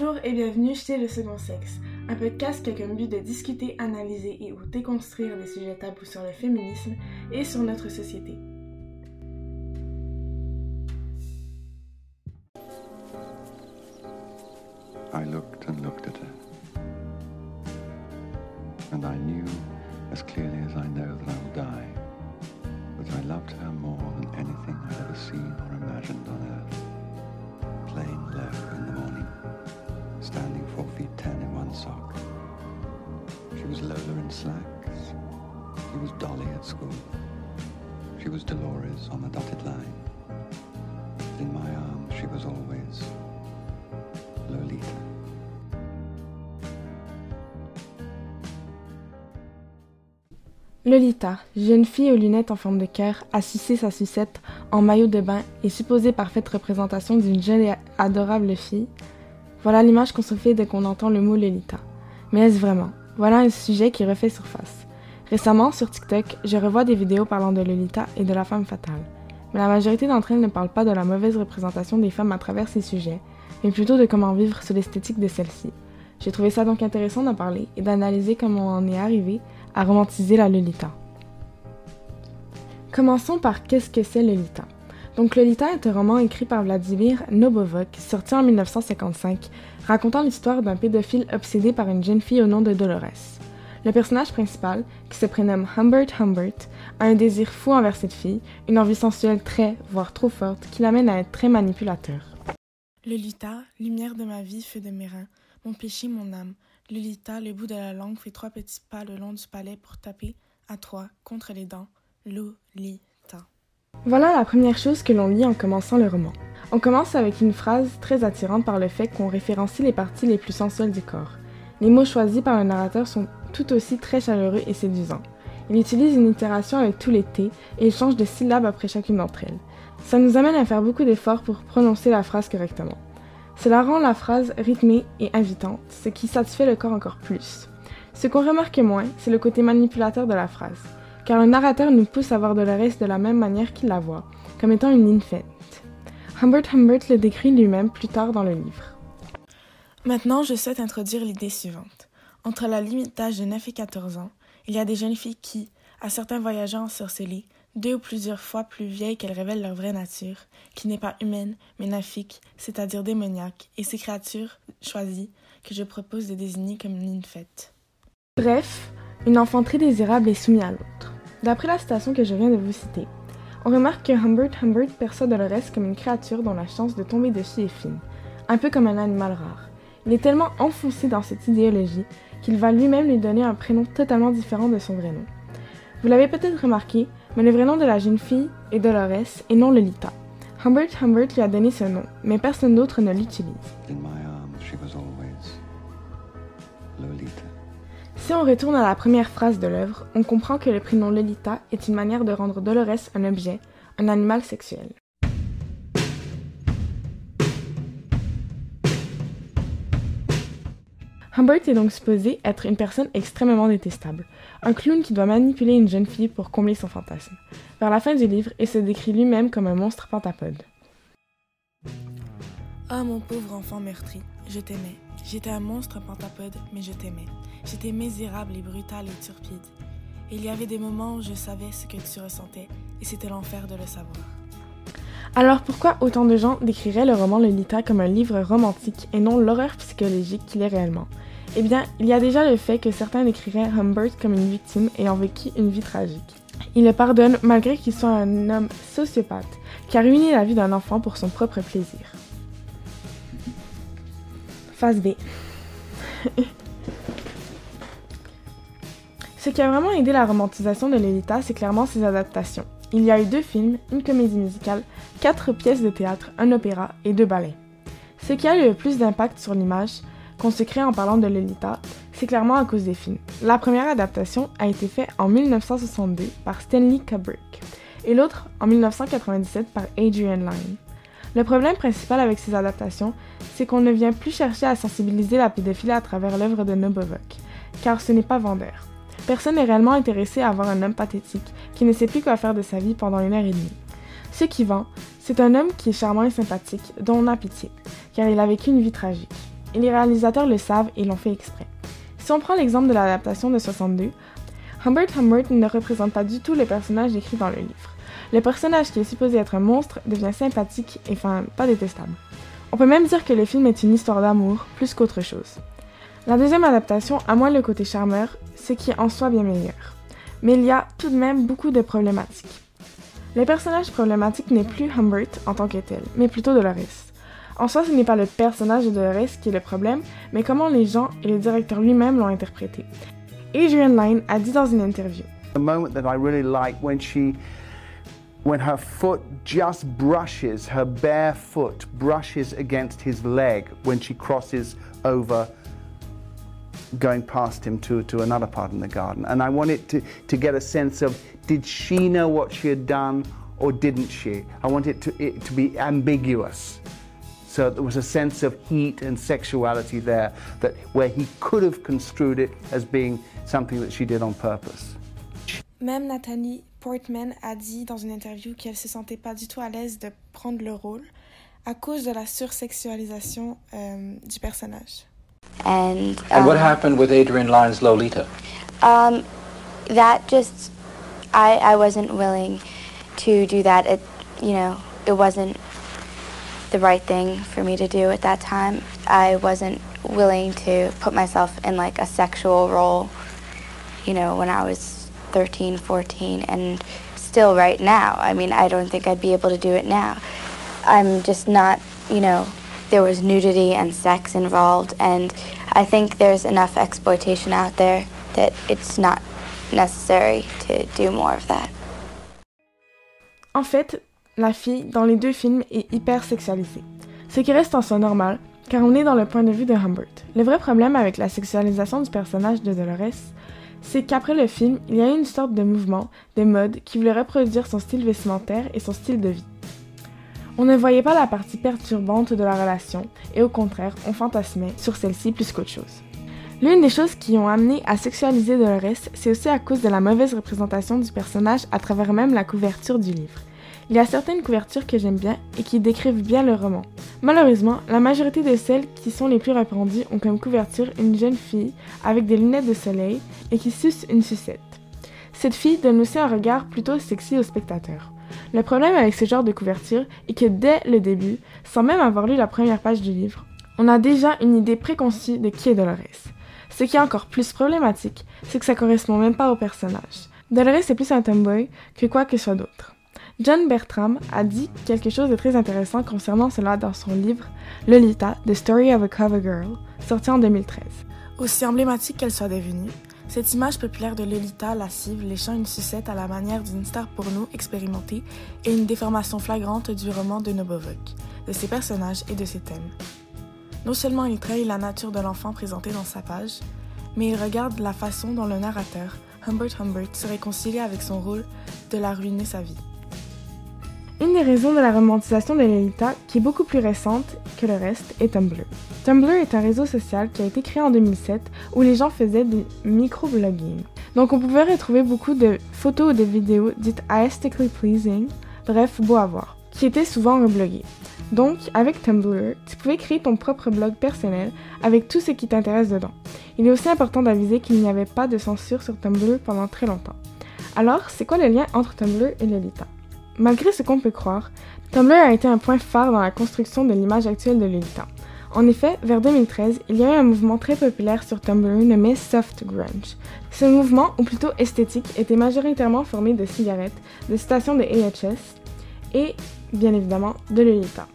Bonjour et bienvenue chez Le Second Sexe, un podcast qui a comme but de discuter, analyser et ou déconstruire des sujets tabous sur le féminisme et sur notre société. I looked and looked at her. And I knew as clearly as I know that I will die, that I loved her more than anything I'd ever seen or imagined on earth. Plain low in the morning, sock. She was Lola in slacks. She was Dolly at school. She was Dolores on the dotted line. In my arms, she was always Lolita. Lolita, jeune fille aux lunettes en forme de cœur, a sucé sa sucette en maillot de bain et supposée parfaite représentation d'une jeune et adorable fille. Voilà l'image qu'on se fait dès qu'on entend le mot Lolita. Mais est-ce vraiment? Voilà un sujet qui refait surface. Récemment, sur TikTok, je revois des vidéos parlant de Lolita et de la femme fatale. Mais la majorité d'entre elles ne parlent pas de la mauvaise représentation des femmes à travers ces sujets, mais plutôt de comment vivre sous l'esthétique de celles-ci. J'ai trouvé ça donc intéressant d'en parler et d'analyser comment on en est arrivé à romantiser la Lolita. Commençons par qu'est-ce que c'est Lolita. Donc Lolita est un roman écrit par Vladimir Nabokov, sorti en 1955, racontant l'histoire d'un pédophile obsédé par une jeune fille au nom de Dolores. Le personnage principal, qui se prénomme Humbert Humbert, a un désir fou envers cette fille, une envie sensuelle très, voire trop forte, qui l'amène à être très manipulateur. Lolita, lumière de ma vie, feu de mes reins, mon péché, mon âme. Lolita, le bout de la langue fait trois petits pas le long du palais pour taper, à trois, contre les dents. Lolita. Voilà la première chose que l'on lit en commençant le roman. On commence avec une phrase très attirante par le fait qu'on référencie les parties les plus sensuelles du corps. Les mots choisis par le narrateur sont tout aussi très chaleureux et séduisants. Il utilise une itération avec tous les T et il change de syllabe après chacune d'entre elles. Ça nous amène à faire beaucoup d'efforts pour prononcer la phrase correctement. Cela rend la phrase rythmée et invitante, ce qui satisfait le corps encore plus. Ce qu'on remarque moins, c'est le côté manipulateur de la phrase, car le narrateur nous pousse à voir Dolores de la même manière qu'il la voit, comme étant une nymphette. Humbert Humbert le décrit lui-même plus tard dans le livre. Maintenant, je souhaite introduire l'idée suivante. Entre la limite d'âge de 9 et 14 ans, il y a des jeunes filles qui, à certains voyageurs ensorcelés, deux ou plusieurs fois plus vieilles qu'elles révèlent leur vraie nature, qui n'est pas humaine, mais naphique, c'est-à-dire démoniaque, et ces créatures choisies que je propose de désigner comme une fête. Bref, une enfant très désirable est soumise à l'autre. D'après la citation que je viens de vous citer, on remarque que Humbert Humbert perçoit Dolores comme une créature dont la chance de tomber dessus est fine, un peu comme un animal rare. Il est tellement enfoncé dans cette idéologie qu'il va lui-même lui donner un prénom totalement différent de son vrai nom. Vous l'avez peut-être remarqué, mais le vrai nom de la jeune fille est Dolores et non Lolita. Humbert Humbert lui a donné ce nom, mais personne d'autre ne l'utilise. Si on retourne à la première phrase de l'œuvre, on comprend que le prénom Lolita est une manière de rendre Dolores un objet, un animal sexuel. Humbert est donc supposé être une personne extrêmement détestable, un clown qui doit manipuler une jeune fille pour combler son fantasme. Vers la fin du livre, il se décrit lui-même comme un monstre pentapode. Ah mon pauvre enfant meurtri, je t'aimais. J'étais un monstre pentapode, mais je t'aimais. J'étais misérable et brutal et turpide. Et il y avait des moments où je savais ce que tu ressentais, et c'était l'enfer de le savoir. Alors pourquoi autant de gens décriraient le roman Lolita comme un livre romantique et non l'horreur psychologique qu'il est réellement? Eh bien, il y a déjà le fait que certains décriraient Humbert comme une victime ayant vécu une vie tragique. Il le pardonne malgré qu'il soit un homme sociopathe qui a ruiné la vie d'un enfant pour son propre plaisir. Phase B. Ce qui a vraiment aidé la romantisation de Lolita, c'est clairement ses adaptations. Il y a eu deux films, une comédie musicale, quatre pièces de théâtre, un opéra et deux ballets. Ce qui a eu le plus d'impact sur l'image qu'on se crée en parlant de Lolita, c'est clairement à cause des films. La première adaptation a été faite en 1962 par Stanley Kubrick et l'autre en 1997 par Adrian Lyne. Le problème principal avec ces adaptations, c'est qu'on ne vient plus chercher à sensibiliser la pédophilie à travers l'œuvre de Nabokov, car ce n'est pas vendeur. Personne n'est réellement intéressé à avoir un homme pathétique qui ne sait plus quoi faire de sa vie pendant une heure et demie. Ce qui vend, c'est un homme qui est charmant et sympathique, dont on a pitié, car il a vécu une vie tragique. et les réalisateurs le savent et l'ont fait exprès. Si on prend l'exemple de l'adaptation de 62, Humbert Humbert ne représente pas du tout le personnage décrit dans le livre. Le personnage qui est supposé être un monstre devient sympathique et enfin pas détestable. On peut même dire que le film est une histoire d'amour plus qu'autre chose. La deuxième adaptation a moins le côté charmeur, ce qui est en soi bien meilleur. Mais il y a tout de même beaucoup de problématiques. Le personnage problématique n'est plus Humbert en tant que tel, mais plutôt Dolores. En soi, ce n'est pas le personnage de Dolores qui est le problème, mais comment les gens et le directeur lui-même l'ont interprété. Adrian Lyne a dit dans une interview. The moment that I really like when she when her foot just brushes her bare foot brushes against his leg when she crosses over going past him to, to another part in the garden. And I wanted to, to get a sense of did she know what she had done or didn't she? I wanted to, it to be ambiguous. So there was a sense of heat and sexuality there that where he could have construed it as being something that she did on purpose. Même Nathalie Portman a dit dans une interview qu'elle se sentait pas du tout à l'aise de prendre le rôle à cause de la sursexualisation euh, du personnage. And, And what um, happened with Adrian Lyne's Lolita? Um, that just, I, I wasn't willing to do that. It, you know, it wasn't the right thing for me to do at that time. I wasn't willing to put myself in like a sexual role, you know, when I was 13, 14, and still right now. I mean, I don't think I'd be able to do it now. I'm just not, you know, there was nudity and sex involved, and I think there's enough exploitation out there that it's not necessary to do more of that. En fait, la fille, dans les deux films, est hyper sexualisée. Ce qui reste en soi normal, car on est dans le point de vue de Humbert. Le vrai problème avec la sexualisation du personnage de Dolores, c'est qu'après le film, il y a eu une sorte de mouvement, de mode, qui voulait reproduire son style vestimentaire et son style de vie. On ne voyait pas la partie perturbante de la relation, et au contraire, on fantasmait sur celle-ci plus qu'autre chose. L'une des choses qui ont amené à sexualiser Dolores, c'est aussi à cause de la mauvaise représentation du personnage à travers même la couverture du livre. Il y a certaines couvertures que j'aime bien et qui décrivent bien le roman. Malheureusement, la majorité de celles qui sont les plus répandues ont comme couverture une jeune fille avec des lunettes de soleil et qui suce une sucette. Cette fille donne aussi un regard plutôt sexy au spectateur. Le problème avec ce genre de couverture est que dès le début, sans même avoir lu la première page du livre, on a déjà une idée préconçue de qui est Dolores. Ce qui est encore plus problématique, c'est que ça correspond même pas au personnage. Dolores est plus un tomboy que quoi que soit d'autre. John Bertram a dit quelque chose de très intéressant concernant cela dans son livre Lolita, The Story of a Cover Girl, sorti en 2013. Aussi emblématique qu'elle soit devenue, cette image populaire de Lolita lascive léchant une sucette à la manière d'une star porno expérimentée est une déformation flagrante du roman de Nabokov, de ses personnages et de ses thèmes. Non seulement il trahit la nature de l'enfant présenté dans sa page, mais il regarde la façon dont le narrateur, Humbert Humbert, se réconcilie avec son rôle de la ruiner sa vie. Une des raisons de la romantisation de Lolita, qui est beaucoup plus récente que le reste, est Tumblr. Tumblr est un réseau social qui a été créé en 2007 où les gens faisaient du microblogging. Donc on pouvait retrouver beaucoup de photos ou de vidéos dites aesthetically pleasing, bref, beau à voir, qui étaient souvent rebloguées. Donc, avec Tumblr, tu pouvais créer ton propre blog personnel avec tout ce qui t'intéresse dedans. Il est aussi important d'aviser qu'il n'y avait pas de censure sur Tumblr pendant très longtemps. Alors, c'est quoi le lien entre Tumblr et Lolita? Malgré ce qu'on peut croire, Tumblr a été un point phare dans la construction de l'image actuelle de Lolita. En effet, vers 2013, il y a eu un mouvement très populaire sur Tumblr nommé Soft Grunge. Ce mouvement, ou plutôt esthétique, était majoritairement formé de cigarettes, de stations de AHS et, bien évidemment, de Lolita.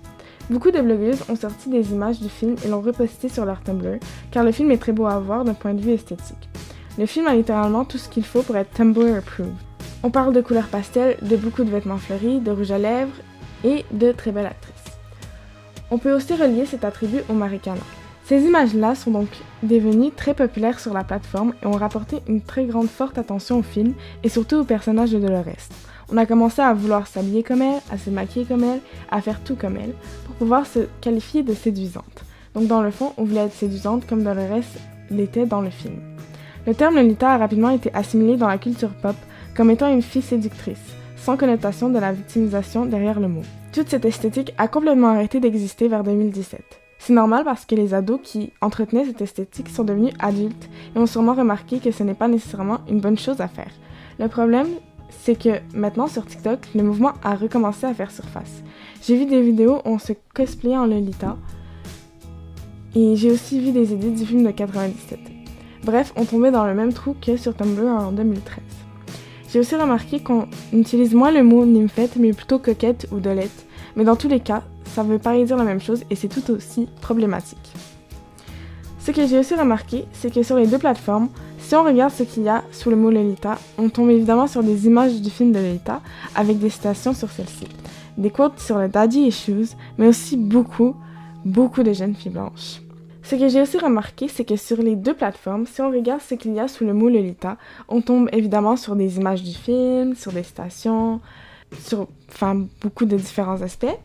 Beaucoup de blogueuses ont sorti des images du film et l'ont reposté sur leur Tumblr, car le film est très beau à voir d'un point de vue esthétique. Le film a littéralement tout ce qu'il faut pour être Tumblr approved. On parle de couleurs pastel, de beaucoup de vêtements fleuris, de rouge à lèvres et de très belles actrices. On peut aussi relier cet attribut au Maricana. Ces images-là sont donc devenues très populaires sur la plateforme et ont rapporté une très grande forte attention au film et surtout au personnage de Dolores. On a commencé à vouloir s'habiller comme elle, à se maquiller comme elle, à faire tout comme elle, pour pouvoir se qualifier de séduisante. Donc dans le fond, on voulait être séduisante comme Dolores l'était dans le film. Le terme Lolita a rapidement été assimilé dans la culture pop comme étant une fille séductrice, sans connotation de la victimisation derrière le mot. Toute cette esthétique a complètement arrêté d'exister vers 2017. C'est normal parce que les ados qui entretenaient cette esthétique sont devenus adultes et ont sûrement remarqué que ce n'est pas nécessairement une bonne chose à faire. Le problème, c'est que maintenant sur TikTok, le mouvement a recommencé à faire surface. J'ai vu des vidéos où on se cosplayait en Lolita et j'ai aussi vu des édits du film de 97. Bref, on tombait dans le même trou que sur Tumblr en 2013. J'ai aussi remarqué qu'on utilise moins le mot nymphette mais plutôt coquette ou dolette, mais dans tous les cas, ça veut pas dire la même chose et c'est tout aussi problématique. Ce que j'ai aussi remarqué, c'est que sur les deux plateformes, si on regarde ce qu'il y a sous le mot Lolita, on tombe évidemment sur des images du film de Lolita avec des citations sur celle-ci, des quotes sur le daddy issues, mais aussi beaucoup, beaucoup de jeunes filles blanches. Ce que j'ai aussi remarqué, c'est que sur les deux plateformes, si on regarde ce qu'il y a sous le mot Lolita, on tombe évidemment sur des images du film, sur des stations, sur enfin, beaucoup de différents aspects,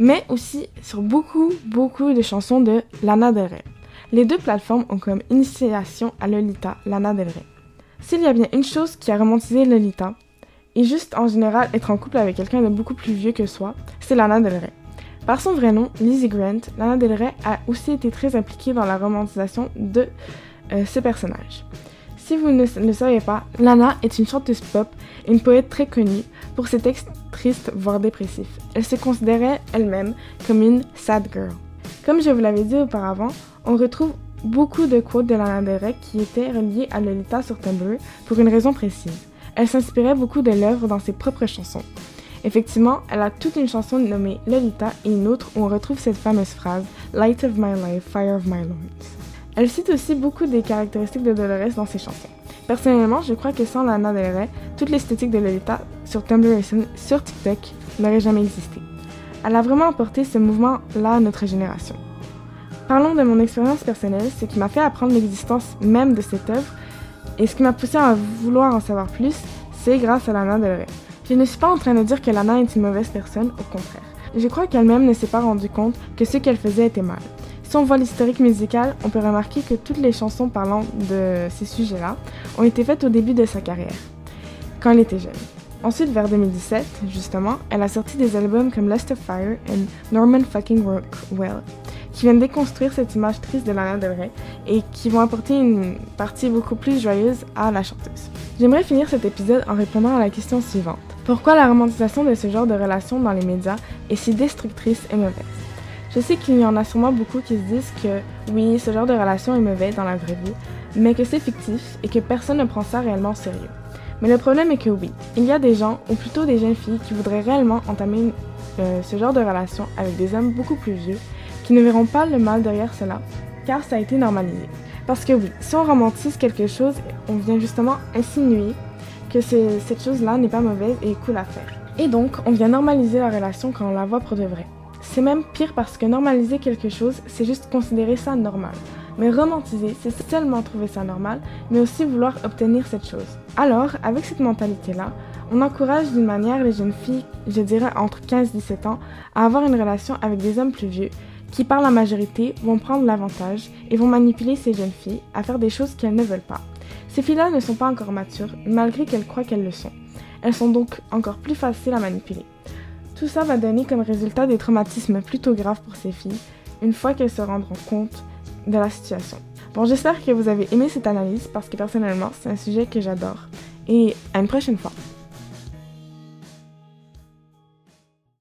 mais aussi sur beaucoup, beaucoup de chansons de Lana Del Rey. Les deux plateformes ont comme initiation à Lolita Lana Del Rey. S'il y a bien une chose qui a romantisé Lolita, et juste en général être en couple avec quelqu'un de beaucoup plus vieux que soi, c'est Lana Del Rey. Par son vrai nom, Lizzie Grant, Lana Del Rey a aussi été très impliquée dans la romantisation de euh, ce personnage. Si vous ne le savez pas, Lana est une chanteuse pop et une poète très connue pour ses textes tristes voire dépressifs. Elle se considérait elle-même comme une sad girl. Comme je vous l'avais dit auparavant, on retrouve beaucoup de quotes de Lana Del Rey qui étaient reliées à Lolita sur Tumblr pour une raison précise. Elle s'inspirait beaucoup de l'œuvre dans ses propres chansons. Effectivement, elle a toute une chanson nommée Lolita et une autre où on retrouve cette fameuse phrase Light of my life, fire of my lords. Elle cite aussi beaucoup des caractéristiques de Dolores dans ses chansons. Personnellement, je crois que sans Lana Del Rey, toute l'esthétique de Lolita sur Tumblr et sur TikTok n'aurait jamais existé. Elle a vraiment apporté ce mouvement-là à notre génération. Parlons de mon expérience personnelle, ce qui m'a fait apprendre l'existence même de cette œuvre et ce qui m'a poussé à vouloir en savoir plus, c'est grâce à Lana Del Rey. Je ne suis pas en train de dire que Lana est une mauvaise personne, au contraire. Je crois qu'elle-même ne s'est pas rendue compte que ce qu'elle faisait était mal. Si on voit l'historique musical, on peut remarquer que toutes les chansons parlant de ces sujets-là ont été faites au début de sa carrière, quand elle était jeune. Ensuite, vers 2017, justement, elle a sorti des albums comme Lust of Fire et Norman Fucking Rockwell, qui viennent déconstruire cette image triste de Lana Del Rey et qui vont apporter une partie beaucoup plus joyeuse à la chanteuse. J'aimerais finir cet épisode en répondant à la question suivante. Pourquoi la romantisation de ce genre de relation dans les médias est si destructrice et mauvaise? Je sais qu'il y en a sûrement beaucoup qui se disent que oui, ce genre de relation est mauvais dans la vraie vie, mais que c'est fictif et que personne ne prend ça réellement au sérieux. Mais le problème est que oui, il y a des gens, ou plutôt des jeunes filles, qui voudraient réellement entamer euh, ce genre de relation avec des hommes beaucoup plus vieux qui ne verront pas le mal derrière cela, car ça a été normalisé. Parce que oui, si on romantise quelque chose, on vient justement insinuer que cette chose-là n'est pas mauvaise et cool à faire. Et donc, on vient normaliser la relation quand on la voit pour de vrai. C'est même pire parce que normaliser quelque chose, c'est juste considérer ça normal. Mais romantiser, c'est seulement trouver ça normal, mais aussi vouloir obtenir cette chose. Alors, avec cette mentalité-là, on encourage d'une manière les jeunes filles, je dirais entre 15 et 17 ans, à avoir une relation avec des hommes plus vieux qui par la majorité vont prendre l'avantage et vont manipuler ces jeunes filles à faire des choses qu'elles ne veulent pas. Ces filles-là ne sont pas encore matures, malgré qu'elles croient qu'elles le sont. Elles sont donc encore plus faciles à manipuler. Tout ça va donner comme résultat des traumatismes plutôt graves pour ces filles, une fois qu'elles se rendront compte de la situation. Bon, j'espère que vous avez aimé cette analyse parce que personnellement, c'est un sujet que j'adore. Et à une prochaine fois.